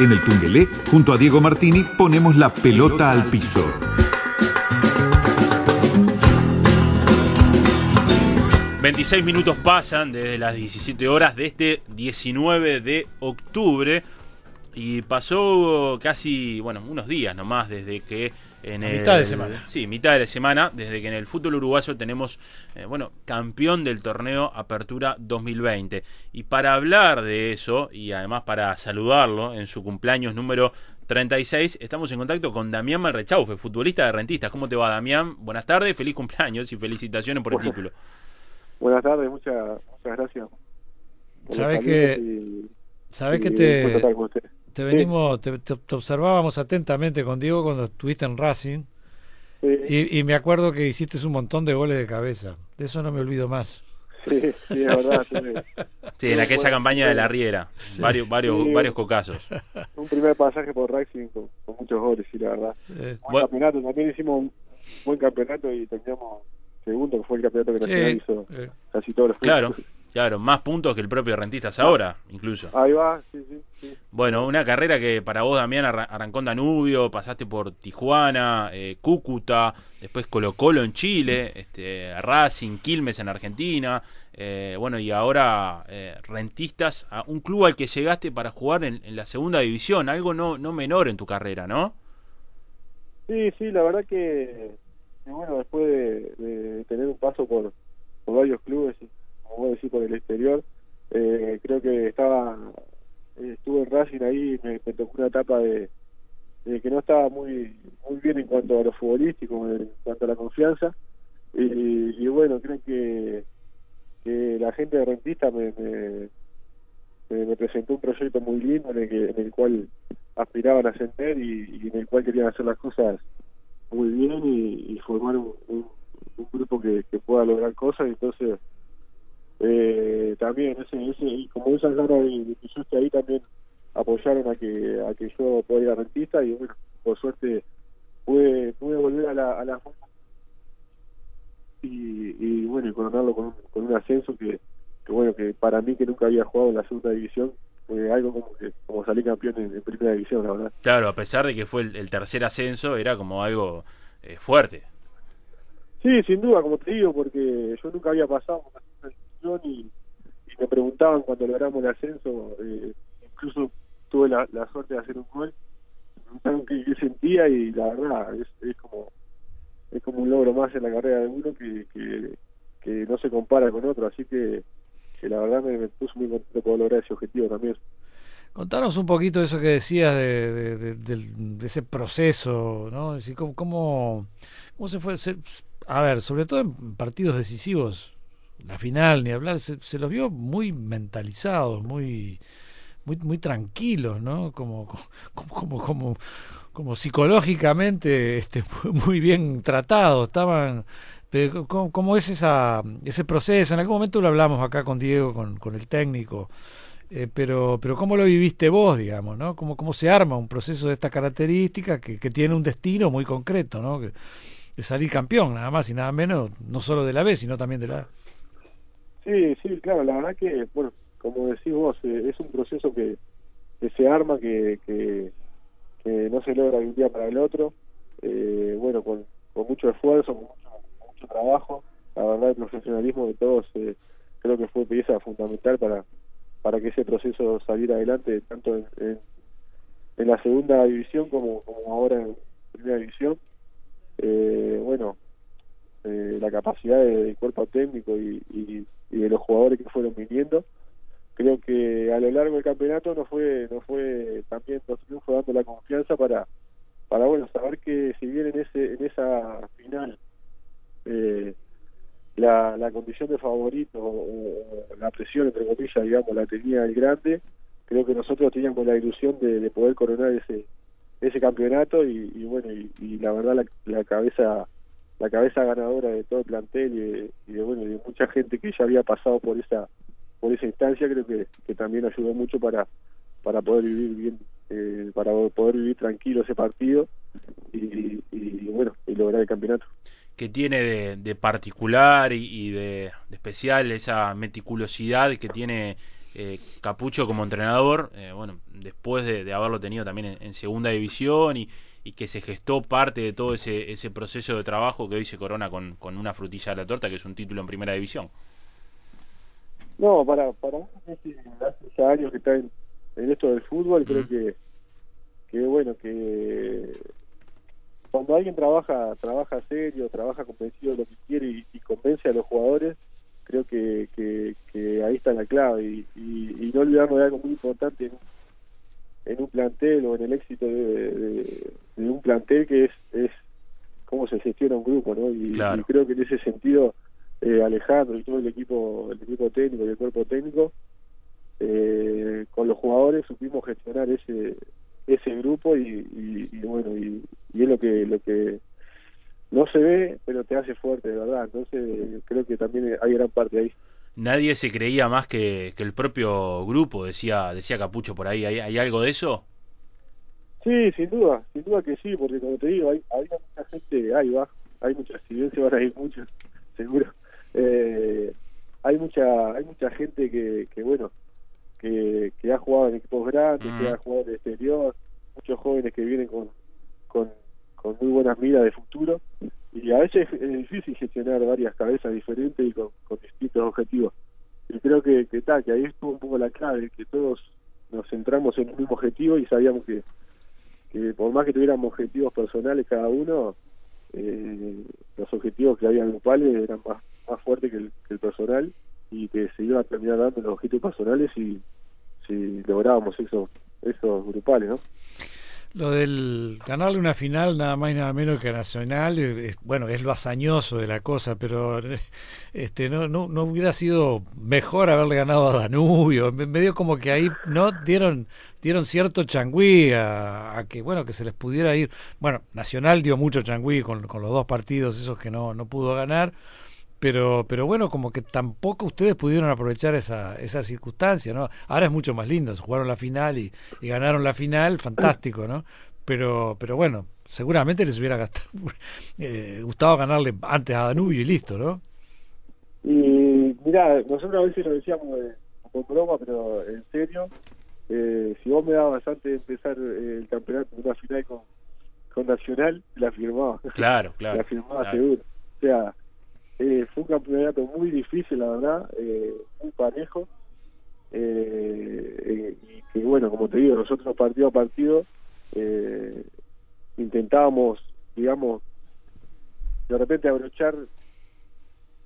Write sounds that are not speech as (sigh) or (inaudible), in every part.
En el Tungelé, junto a Diego Martini, ponemos la pelota al piso. ...26 minutos pasan desde las 17 horas de este 19 de octubre... ...y pasó casi, bueno, unos días nomás desde que en mitad de semana. Sí, mitad de semana, desde que en el fútbol uruguayo tenemos, eh, bueno, campeón del torneo Apertura 2020. Y para hablar de eso, y además para saludarlo en su cumpleaños número 36, estamos en contacto con Damián Malrechaufe, futbolista de Rentistas. ¿Cómo te va, Damián? Buenas tardes, feliz cumpleaños y felicitaciones por el título. Buenas tardes, muchas, muchas gracias. Sabes que, sabes que te, te venimos, te, observábamos atentamente con Diego cuando estuviste en Racing. Y, me acuerdo que hiciste un montón de goles de cabeza. De eso no me olvido más. Sí, sí, es verdad. Sí, en aquella campaña de la Riera. Varios, varios, varios cocazos. Un primer pasaje por Racing con, muchos goles, sí, la verdad. Buen campeonato. También hicimos un buen campeonato y teníamos segundo, que fue el campeonato que Nacional hizo casi todos los Claro. Claro, más puntos que el propio Rentistas ahora, incluso. Ahí va, sí, sí, Bueno, una carrera que para vos, Damián, arrancó en Danubio, pasaste por Tijuana, eh, Cúcuta, después Colo Colo en Chile, este, Racing, Quilmes en Argentina, eh, bueno, y ahora eh, Rentistas, a un club al que llegaste para jugar en, la segunda división, algo no, no menor en tu carrera, ¿no? Sí, sí, la verdad que, bueno, después de, tener un paso por, por varios clubes como vos decís, por el exterior. Eh, creo que estaba, estuve en Racing ahí, me, me tocó una etapa de, que no estaba muy muy bien en cuanto a lo futbolístico, en cuanto a la confianza. Y, bueno, creo que, que la gente de Rentista me, me, presentó un proyecto muy lindo en el, que, en el cual aspiraban a ascender y, en el cual querían hacer las cosas muy bien y, formar un, un, grupo que, que pueda lograr cosas. Entonces, eh, también ese, ese como esas ganas de, que yo esté ahí también apoyaron a que a que yo pueda ir a rentista y bueno por suerte pude pude volver a la a la y, y bueno y coronarlo con, con un ascenso que, que bueno que para mí que nunca había jugado en la segunda división fue algo como que como salí campeón en, primera división la verdad. Claro a pesar de que fue el, tercer ascenso era como algo eh, fuerte. Sí sin duda como te digo porque yo nunca había pasado y, me preguntaban cuando logramos el ascenso, eh, incluso tuve la, suerte de hacer un gol, me preguntaron qué, sentía y la verdad es, como es como un logro más en la carrera de uno que, que, no se compara con otro, así que, la verdad me, puso muy contento poder lograr ese objetivo también. Contanos un poquito eso que decías de, de, ese proceso, ¿no? ¿cómo, cómo, cómo se fue? a ver, sobre todo en partidos decisivos, la final, ni hablar, se, los vio muy mentalizados, muy, muy, muy tranquilos, ¿no? Como, (laughs) como, como, como, psicológicamente este, (laughs) muy bien tratados, estaban... ¿Cómo, es esa, ese proceso? En algún momento lo hablamos acá con Diego, con, con el técnico, eh, pero, pero ¿cómo lo viviste vos, digamos, ¿no? ¿Cómo, cómo se arma un proceso de esta característica que, que tiene un destino muy concreto, ¿no? Que, salir campeón, nada más y nada menos, no solo de la B, sino también de la A. Sí, sí, claro, la verdad que, bueno, como decís vos, eh, es un proceso que, se arma, que, que, no se logra de un día para el otro, eh, bueno, con, con mucho esfuerzo, con mucho, trabajo, la verdad el profesionalismo de todos eh, creo que fue pieza fundamental para, para que ese proceso saliera adelante, tanto en, en, la segunda división como, como ahora en primera división. bueno, la capacidad del cuerpo técnico y, y, y de los jugadores que fueron viniendo. Creo que a lo largo del campeonato no fue no fue también nos fue dando la confianza para para bueno saber que si bien en ese en esa final eh, la, la condición de favorito o, la presión entre comillas digamos la tenía el grande creo que nosotros teníamos la ilusión de, poder coronar ese ese campeonato y, bueno y, la verdad la, la cabeza la cabeza ganadora de todo el plantel y de, bueno de mucha gente que ya había pasado por esa por esa instancia creo que, que también ayudó mucho para para poder vivir bien eh, para poder vivir tranquilo ese partido y, bueno y lograr el campeonato. Que tiene de, particular y, de, especial esa meticulosidad que tiene eh, Capucho como entrenador, eh, bueno, después de, haberlo tenido también en, segunda división y, que se gestó parte de todo ese, ese proceso de trabajo que hoy se corona con, con una frutilla de la torta, que es un título en primera división. No, para, para hace, hace años que está en, esto del fútbol, creo que, que bueno, que cuando alguien trabaja trabaja serio, trabaja convencido de lo que quiere y, convence a los jugadores, creo que, que, ahí está la clave. Y, y, no olvidarnos de algo muy importante en, un plantel o en el éxito de, un plantel que es, es cómo se gestiona un grupo, ¿no? Y, creo que en ese sentido eh, Alejandro y todo el equipo, el equipo técnico y el cuerpo técnico, eh, con los jugadores supimos gestionar ese ese grupo y, bueno y, es lo que lo que no se ve pero te hace fuerte de verdad. Entonces creo que también hay gran parte ahí nadie se creía más que, que el propio grupo decía decía Capucho por ahí. Hay, algo de eso sí sin duda sin duda que sí porque como te digo hay, hay mucha gente ahí va hay muchas si bien se van a ir muchos (laughs) seguro eh, hay mucha hay mucha gente que, que bueno que, ha jugado en equipos grandes, que ha jugado en el exterior, muchos jóvenes que vienen con, con, muy buenas miras de futuro y a veces es, difícil gestionar varias cabezas diferentes y con, distintos objetivos. Y creo que, que, que ahí estuvo un poco la clave, que todos nos centramos en un mismo objetivo y sabíamos que, que por más que tuviéramos objetivos personales cada uno, eh, los objetivos que había grupales eran más, más fuertes que el, que el personal y que se iba a terminar dando los objetivos personales y si lográbamos esos esos grupales, ¿no? Lo del ganarle una final nada más y nada menos que Nacional, es, bueno, es lo hazañoso de la cosa, pero (laughs) este no, no, no hubiera sido mejor haberle ganado a Danubio, medio como que ahí no dieron dieron cierto changüí a, que bueno que se les pudiera ir. Bueno, Nacional dio mucho changüí con, con los dos partidos esos que no, no pudo ganar pero pero bueno como que tampoco ustedes pudieron aprovechar esa esa circunstancia no ahora es mucho más lindo jugaron la final y, ganaron la final fantástico no pero pero bueno seguramente les hubiera gastado, (laughs) eh, gustado ganarle antes a Danubio y listo no y mira nosotros a veces lo decíamos de, con broma pero en serio eh, si vos me dabas antes de empezar eh, el campeonato una final con, con Nacional la firmaba. Claro claro (laughs) la firmaba seguro. O sea eh, fue un campeonato muy difícil, la verdad, eh, muy parejo. Eh, y que, bueno, como te digo, nosotros partido a partido intentábamos, digamos, de repente abrochar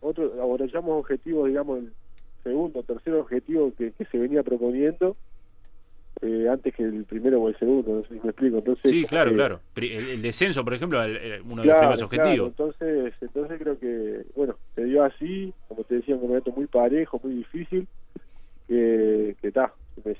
otro, abrochamos objetivos, digamos, el segundo, tercer objetivo que se venía proponiendo eh, antes que el primero o el segundo, no sé si me explico. Entonces, sí, claro, eh, claro. El, descenso, por ejemplo, uno de los primeros objetivos. entonces, entonces creo que, bueno, se dio así, como te decía, un momento muy parejo, muy difícil, que está,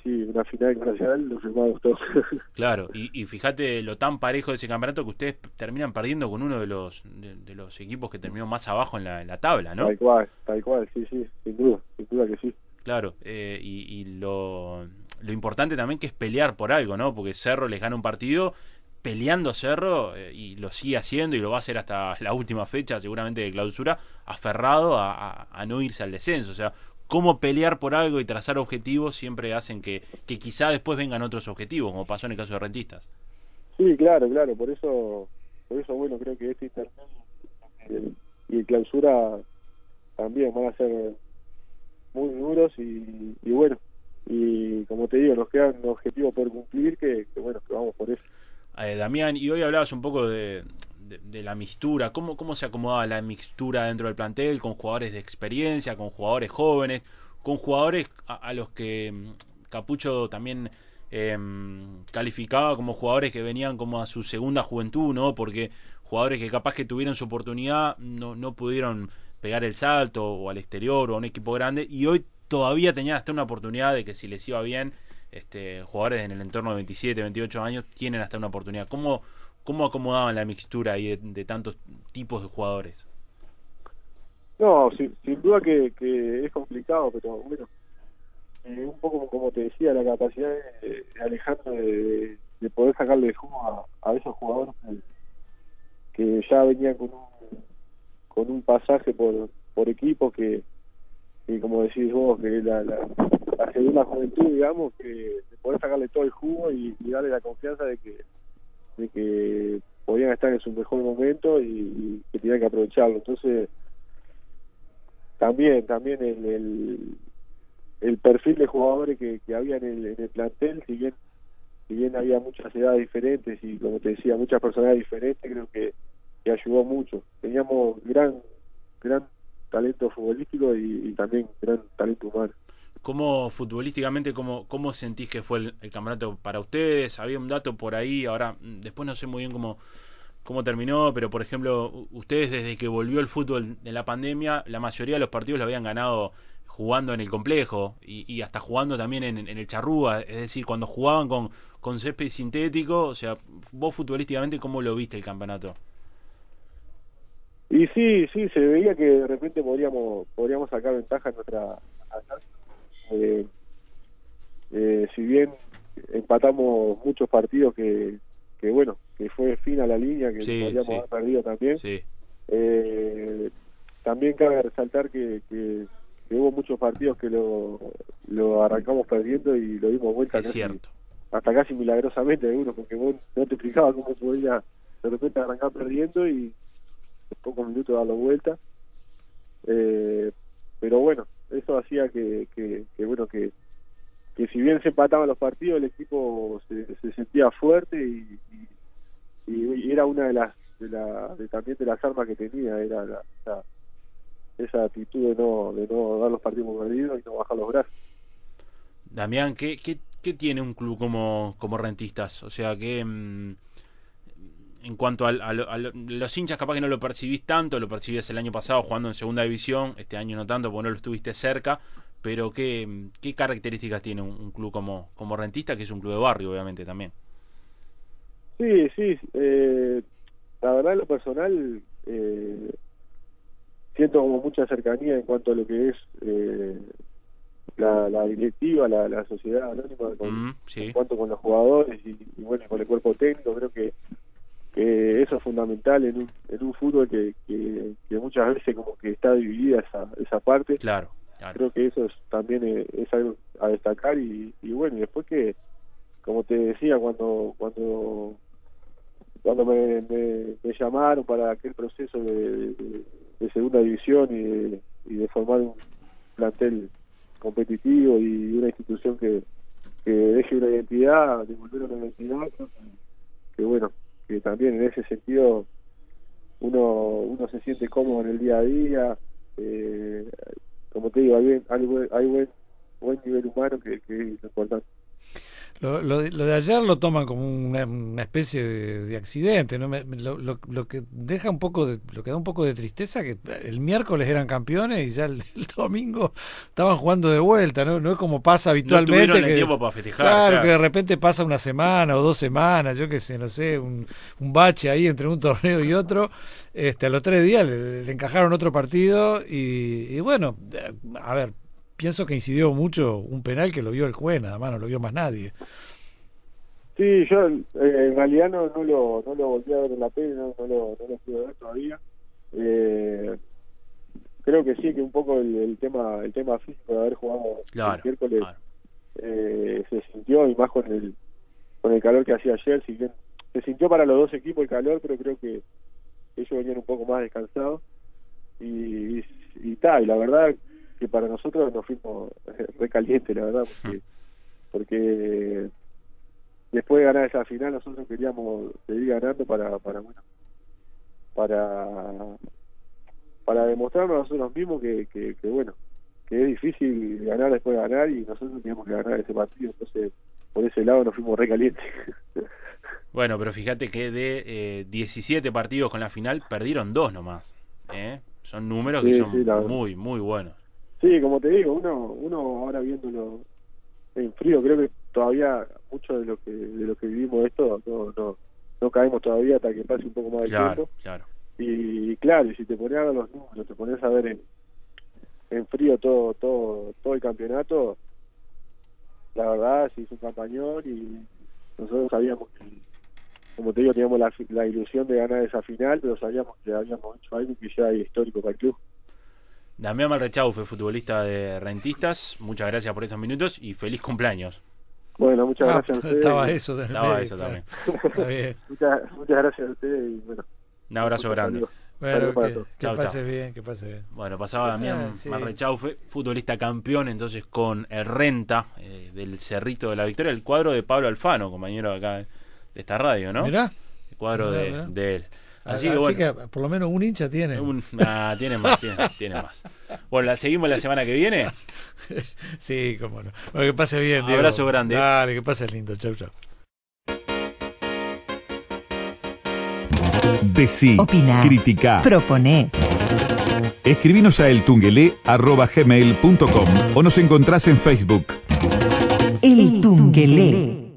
sí, una final nacional lo firmamos todos. (laughs) claro, y, y fíjate lo tan parejo de ese campeonato que ustedes terminan perdiendo con uno de los de, los equipos que terminó más abajo en la, en la tabla, ¿no? Tal cual, tal cual, sí, sí, sin duda, sin duda que sí. Claro, eh, y, y lo lo importante también que es pelear por algo, ¿no? Porque Cerro les gana un partido peleando Cerro eh, y lo sigue haciendo y lo va a hacer hasta (laughs) la última fecha, seguramente de clausura, aferrado a, no irse al descenso. O sea, cómo pelear por algo y trazar objetivos siempre hacen que, que quizá después vengan otros objetivos, como pasó en el caso de Rentistas. Sí, claro, claro, por eso, por eso bueno, creo que este intermedio y clausura también van a ser muy duros y, y bueno, y como te digo, nos quedan objetivos por cumplir que, bueno, que vamos por eso. Eh, Damián, y hoy hablabas un poco de, de, la mixtura, ¿Cómo, ¿cómo se acomodaba la mixtura dentro del plantel con jugadores de experiencia, con jugadores jóvenes, con jugadores a, los que mm, Capucho también em, calificaba como jugadores que venían como a su segunda juventud, ¿no? Porque jugadores que capaz que tuvieron su oportunidad no, no pudieron pegar el salto o al exterior o a un equipo grande y hoy todavía tenían hasta una oportunidad de que si les iba bien, este, jugadores en el entorno de 27, 28 años tienen hasta una oportunidad. ¿Cómo, cómo acomodaban la mixtura ahí de, tantos tipos de jugadores? No, sin, duda que, es complicado, pero bueno, eh, un poco como te decía, la capacidad de, Alejandro de, poder sacarle jugo a, esos jugadores que, ya venían con un, con un pasaje por, por equipo que, y como decís vos, que la, la segunda juventud, digamos, que de poder sacarle todo el jugo y, darle la confianza de que, de que podían estar en su mejor momento y, que tenían que aprovecharlo. Entonces, también, también el, el, perfil de jugadores que, que había en el, en el plantel, si bien si bien había muchas edades diferentes y como te decía muchas personas diferentes creo que, que ayudó mucho teníamos gran gran talento futbolístico y, también gran talento humano. ¿Cómo futbolísticamente, cómo, cómo sentís que fue el, campeonato para ustedes? Había un dato por ahí, ahora mm, después no sé muy bien cómo, cómo terminó, pero por ejemplo, ustedes desde que volvió el fútbol en la pandemia, la mayoría de los partidos lo habían ganado jugando en el complejo y, hasta jugando también en, en, el charrúa, es decir, cuando jugaban con, con césped sintético, o sea, vos futbolísticamente, ¿cómo lo viste el campeonato? Y sí, sí, se veía que de repente podríamos podríamos sacar ventaja en nuestra eh, eh, si bien empatamos muchos partidos que, que bueno, que fue fin a la línea, que podríamos haber perdido también. Eh, también cabe resaltar que, que, hubo muchos partidos que lo, lo arrancamos perdiendo y lo dimos vuelta cierto. hasta casi milagrosamente algunos, porque vos no te explicaba cómo podía de repente arrancar perdiendo y pocos minutos dar la vuelta. Eh, pero bueno, eso hacía que, que, bueno, que, que si bien se empataban los partidos, el equipo se, se sentía fuerte y, era una de las, de la, también de las armas que tenía, era la, esa actitud de no, de no dar los partidos perdidos y no bajar los brazos. Damián, ¿qué, qué, qué tiene un club como, como rentistas? O sea, que... Mm, en cuanto a, los hinchas, capaz que no lo percibís tanto, lo percibías el año pasado jugando en segunda división, este año no tanto porque no lo estuviste cerca, pero ¿qué, qué características tiene un, club como, como Rentista, que es un club de barrio, obviamente, también? Sí, sí, eh, la verdad, en lo personal, eh, siento como mucha cercanía en cuanto a lo que es eh, la, directiva, la, sociedad anónima, mm, en cuanto con los jugadores y, y, bueno, con el cuerpo técnico, creo que fundamental en un, en un fútbol que, que, muchas veces como que está dividida esa, esa parte. Claro, Creo que eso es, también es, algo a destacar y, y bueno, y después que, como te decía, cuando cuando cuando me, me, llamaron para aquel proceso de, de, segunda división y de, y de formar un plantel competitivo y una institución que, que deje una identidad, devolver una identidad, que bueno, que también en ese sentido uno uno se siente cómodo en el día a día eh, como te digo hay, hay, hay buen, buen nivel humano que, que es importante lo, lo, de, lo, de, ayer lo toman como una, especie de, accidente, ¿no? lo, lo, que deja un poco de, lo que da un poco de tristeza que el miércoles eran campeones y ya el, (laughs) domingo estaban jugando de vuelta, ¿no? No es como pasa habitualmente. que, tiempo para festejar, claro, que de repente pasa una semana o dos semanas, yo qué sé, no sé, un, un bache ahí entre un (laughs) torneo y otro. Este, a los tres días le, encajaron otro partido y, y bueno, a ver, pienso que incidió mucho un penal que lo vio el juez, nada más, no lo vio más nadie. Sí, yo eh, en realidad no, no, lo, no lo volví a ver en la tele, no, no, lo, no lo pude ver todavía. Eh, creo que sí, que un poco el, tema el tema físico de haber jugado el miércoles eh, se sintió, y más con el, con el calor que hacía ayer, si bien se sintió para los dos equipos el calor, pero creo que ellos venían un poco más descansados. Y, y, tal, y la verdad que para nosotros nos fuimos recaliente, la verdad, porque, porque después de ganar esa final nosotros queríamos seguir ganando para, para bueno, para para demostrarnos a nosotros mismos que, que, bueno, que es difícil ganar después de ganar y nosotros teníamos que ganar ese partido, entonces por ese lado nos fuimos recalientes. (laughs) Bueno, pero fíjate que de eh, 17 partidos con la final perdieron dos nomás. ¿eh? Son números que son muy, muy buenos. Sí, como te digo, uno, uno ahora viéndolo en frío, creo que todavía mucho de lo que de lo que vivimos esto no, no, no caemos todavía hasta que pase un poco más de tiempo. Claro. Y, claro, y si te pones a ver los números, te pones a ver en, en frío todo todo todo el campeonato, la verdad se hizo un campañón y nosotros sabíamos que, como te digo, teníamos la, la ilusión de ganar esa final, pero sabíamos que habíamos hecho algo que ya es histórico para el club. Damián Malrechaufe, futbolista de Rentistas, muchas gracias por estos minutos y feliz cumpleaños. Bueno, muchas Ah, gracias a ustedes. estaba eso. Estaba medio, eso claro. también. (laughs) Muchas, muchas gracias a ustedes y bueno. Un abrazo grande. Bueno, que, que Chau, pase chau. bien, que pase bien. Bueno, pasaba Damián Ah, sí. Marrechaufe, futbolista campeón entonces con el Renta eh, del Cerrito de la Victoria, el cuadro de Pablo Alfano, compañero acá de esta radio, ¿no? Mirá. El cuadro Mirá, de, mirá. de él. Así, Así, que bueno. que por lo menos un hincha tiene. un- ah, tiene más, tiene, tiene más. Bueno, la seguimos la semana que viene. (laughs) Sí, cómo no. Bueno, que pase bien, Diego. Abrazo grande. Dale, que pase lindo. Chau, chau. Decí, Opina. critica, Proponé. escribinos a eltungelé.gmail.com o nos encontrás en Facebook. El Tungelé.